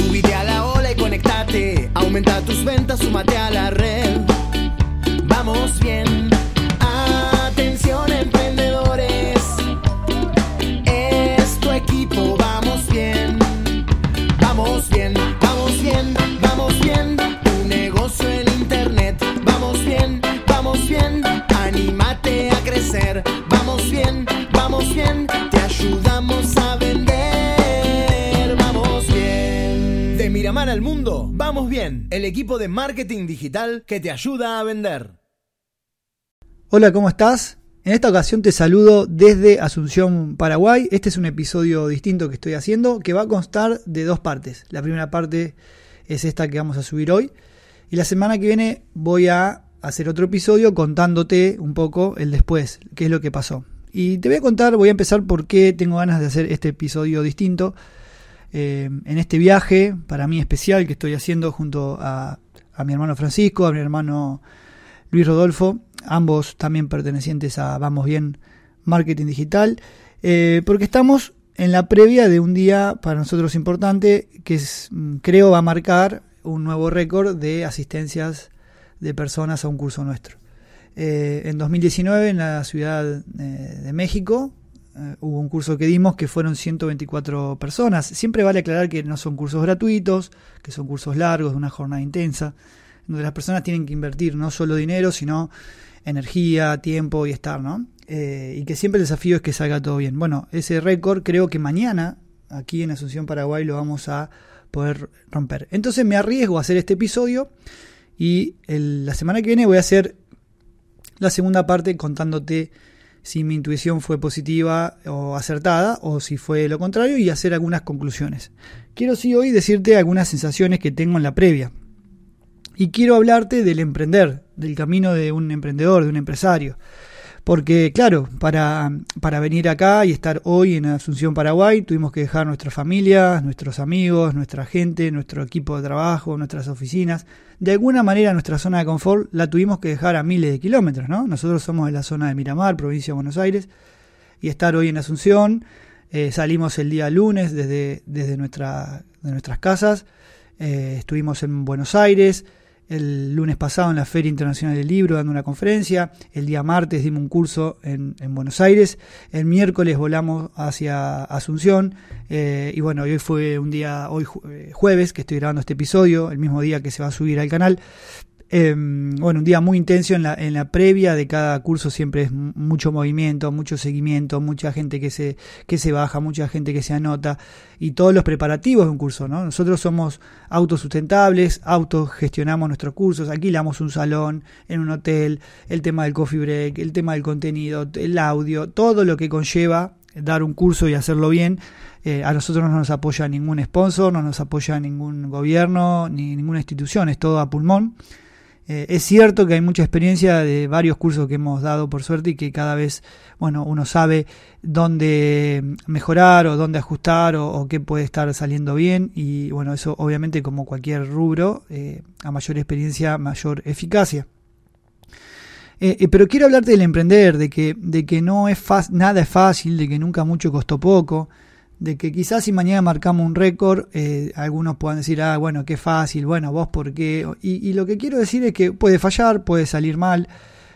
Subite a la ola y conectate. Aumenta tus ventas, súmate a la red. Vamos bien. El equipo de marketing digital que te ayuda a vender. Hola, ¿cómo estás? En esta ocasión te saludo desde Asunción, Paraguay. Este es un episodio distinto que estoy haciendo que va a constar de dos partes. La primera parte es esta que vamos a subir hoy. Y la semana que viene voy a hacer otro episodio contándote un poco el después, qué es lo que pasó. Y te voy a contar, voy a empezar por qué tengo ganas de hacer este episodio distinto. Eh, en este viaje, para mí especial, que estoy haciendo junto a, mi hermano Francisco, a mi hermano Luis Rodolfo, ambos también pertenecientes a Vamos Bien Marketing Digital, eh, porque estamos en la previa de un día para nosotros importante que es, mm, creo va a marcar un nuevo récord de asistencias de personas a un curso nuestro. Eh, en 2019 en la Ciudad de México eh, hubo un curso que dimos que fueron 124 personas. Siempre vale aclarar que no son cursos gratuitos, que son cursos largos, de una jornada intensa donde las personas tienen que invertir no solo dinero, sino energía, tiempo y estar, ¿no? Eh, y que siempre el desafío es que salga todo bien. Bueno, ese récord creo que mañana, aquí en Asunción, Paraguay, lo vamos a poder romper. Entonces me arriesgo a hacer este episodio y la semana que viene voy a hacer la segunda parte contándote si mi intuición fue positiva o acertada o si fue lo contrario y hacer algunas conclusiones. Quiero sí hoy decirte algunas sensaciones que tengo en la previa. Y quiero hablarte del emprender, del camino de un emprendedor, de un empresario. Porque, claro, para, para venir acá y estar hoy en Asunción, Paraguay, tuvimos que dejar nuestras familias, nuestros amigos, nuestra gente, nuestro equipo de trabajo, nuestras oficinas. De alguna manera nuestra zona de confort la tuvimos que dejar a miles de kilómetros, ¿no? Nosotros somos de la zona de Miramar, provincia de Buenos Aires, y estar hoy en Asunción. Eh, salimos el día lunes desde, desde de nuestras casas, eh, estuvimos en Buenos Aires, el lunes pasado en la Feria Internacional del Libro dando una conferencia, el día martes dimos un curso en, en Buenos Aires, el miércoles volamos hacia Asunción. Eh, y bueno, hoy fue un día, hoy jueves que estoy grabando este episodio, el mismo día que se va a subir al canal, eh, bueno, un día muy intenso en la, en la previa de cada curso siempre es mucho movimiento, mucho seguimiento, mucha gente que se, que se baja, mucha gente que se anota y todos los preparativos de un curso, ¿no? Nosotros somos autosustentables, autogestionamos nuestros cursos, alquilamos un salón en un hotel, el tema del coffee break, el tema del contenido, el audio, todo lo que conlleva dar un curso y hacerlo bien. Eh, a nosotros no nos apoya ningún sponsor, no nos apoya ningún gobierno, ni ninguna institución, es todo a pulmón. Eh, es cierto que hay mucha experiencia de varios cursos que hemos dado por suerte y que cada vez, bueno, uno sabe dónde mejorar o dónde ajustar o, qué puede estar saliendo bien y bueno, eso obviamente como cualquier rubro, eh, a mayor experiencia, mayor eficacia. Eh, pero quiero hablarte del emprender, de que, de que no es nada es fácil, de que nunca mucho costó poco, de que quizás si mañana marcamos un récord, eh, algunos puedan decir, ah, bueno, qué fácil, bueno, vos por qué. Y, lo que quiero decir es que puede fallar, puede salir mal,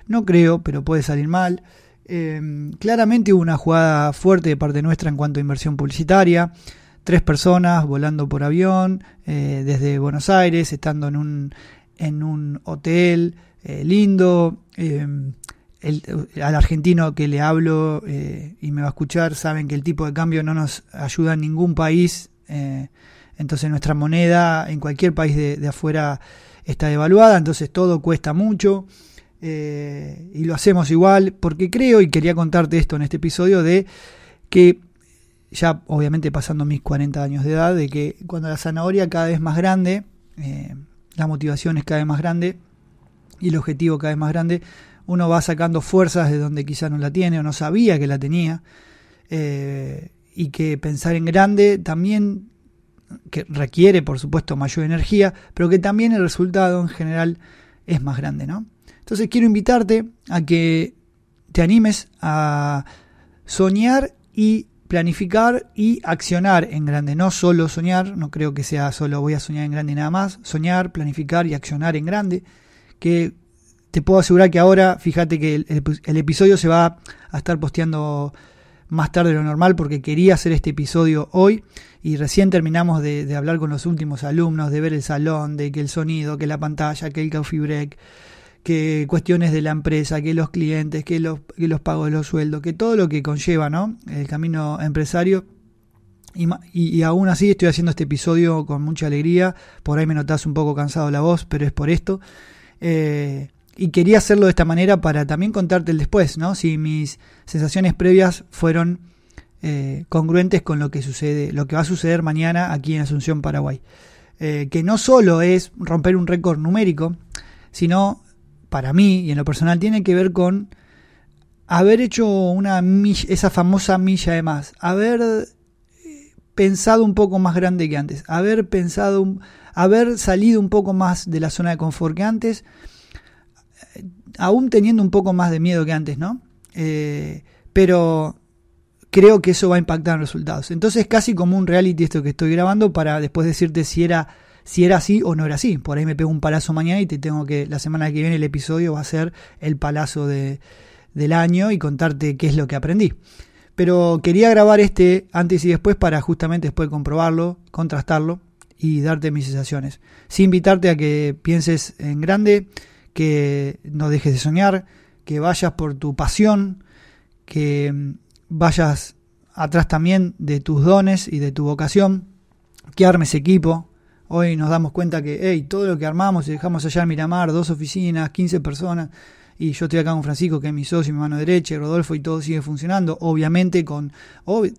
no creo, pero puede salir mal. Em, claramente hubo una jugada fuerte de parte nuestra en cuanto a inversión publicitaria. Tres personas volando por avión eh, desde Buenos Aires, estando en un, en un hotel eh, lindo. Em, al argentino que le hablo eh, y me va a escuchar saben que el tipo de cambio no nos ayuda en ningún país. Eh, entonces nuestra moneda en cualquier país de, afuera está devaluada, entonces todo cuesta mucho. Eh, y lo hacemos igual porque creo, y quería contarte esto en este episodio, de que ya obviamente pasando mis 40 años de edad, de que cuando la zanahoria cada vez más grande, la motivación es cada vez más grande y el objetivo cada vez más grande, uno va sacando fuerzas de donde quizá no la tiene o no sabía que la tenía. Eh, y que pensar en grande también que requiere, por supuesto, mayor energía, pero que también el resultado en general es más grande, ¿no? Entonces quiero invitarte a que te animes a soñar y planificar y accionar en grande, no solo soñar, no creo que sea solo voy a soñar en grande nada más, soñar, planificar y accionar en grande, que te puedo asegurar que ahora, fíjate que el, episodio se va a estar posteando más tarde de lo normal porque quería hacer este episodio hoy y recién terminamos de, hablar con los últimos alumnos, de ver el salón, de que el sonido, que la pantalla, que el coffee break, que cuestiones de la empresa, que los clientes, que los, que los pagos de los sueldos, que todo lo que conlleva ¿no? el camino empresario. Y, y, aún así estoy haciendo este episodio con mucha alegría. Por ahí me notas un poco cansado la voz, pero es por esto. Eh, y quería hacerlo de esta manera para también contarte el después, ¿no? Si mis sensaciones previas fueron eh, congruentes con lo que sucede, lo que va a suceder mañana aquí en Asunción, Paraguay. Eh, que no solo es romper un récord numérico, sino para mí y en lo personal tiene que ver con haber hecho una esa famosa milla de más, haber eh, pensado un poco más grande que antes, haber pensado, haber salido un poco más de la zona de confort que antes, aún teniendo un poco más de miedo que antes, ¿no? Eh, pero creo que eso va a impactar en resultados. Entonces casi como un reality esto que estoy grabando para después decirte si era si era así o no era así. Por ahí me pego un palazo mañana y te tengo que, la semana que viene el episodio va a ser el palazo de, del año y contarte qué es lo que aprendí. Pero quería grabar este antes y después para justamente después comprobarlo, contrastarlo y darte mis sensaciones. Sin invitarte a que pienses en grande, que no dejes de soñar, que vayas por tu pasión, que mm, vayas atrás también de tus dones y de tu vocación, que armes equipo, Hoy nos damos cuenta que, hey, todo lo que armamos y dejamos allá en Miramar, dos oficinas, 15 personas, y yo estoy acá con Francisco, que es mi socio, mi mano derecha, y Rodolfo, y todo sigue funcionando. Obviamente con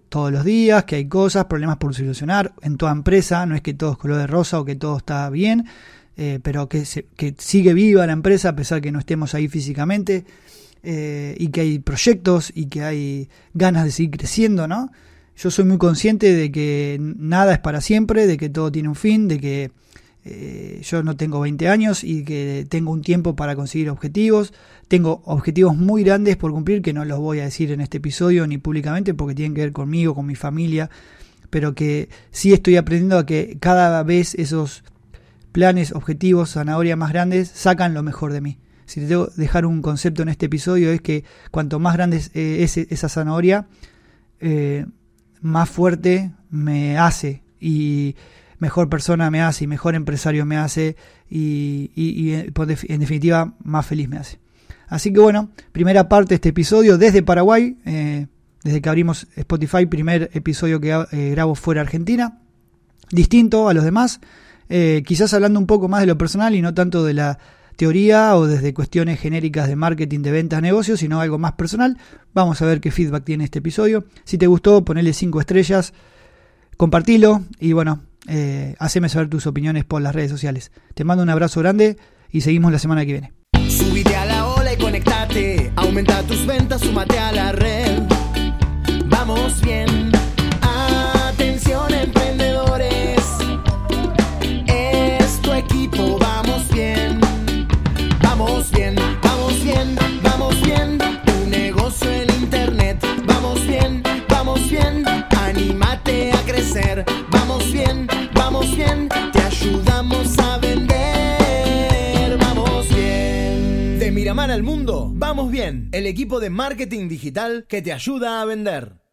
todos los días, que hay cosas, problemas por solucionar en toda empresa, no es que todo es color de rosa o que todo está bien, eh, pero que, que sigue viva la empresa a pesar que no estemos ahí físicamente, eh, y que hay proyectos y que hay ganas de seguir creciendo, ¿no? yo soy muy consciente de que nada es para siempre, de que todo tiene un fin, de que eh, yo no tengo 20 años y que tengo un tiempo para conseguir objetivos. Tengo objetivos muy grandes por cumplir que no los voy a decir en este episodio ni públicamente porque tienen que ver conmigo, con mi familia, pero que sí estoy aprendiendo a que cada vez esos planes, objetivos, zanahorias más grandes sacan lo mejor de mí. Si te tengo que dejar un concepto en este episodio es que cuanto más grande es esa zanahoria, eh, más fuerte me hace y mejor persona me hace y mejor empresario me hace y, en definitiva más feliz me hace. Así que bueno, primera parte de este episodio desde Paraguay, eh, desde que abrimos Spotify, primer episodio que eh, grabo fuera Argentina, distinto a los demás, eh, quizás hablando un poco más de lo personal y no tanto de la teoría o desde cuestiones genéricas de marketing, de ventas, negocios, sino algo más personal. Vamos a ver qué feedback tiene este episodio. Si te gustó, ponele 5 estrellas, compartilo y bueno, eh, haceme saber tus opiniones por las redes sociales. Te mando un abrazo grande y seguimos la semana que viene. Subite a la ola y conectate, aumenta tus ventas, sumate a la red. Vamos bien. Al mundo, vamos bien. El equipo de marketing digital que te ayuda a vender.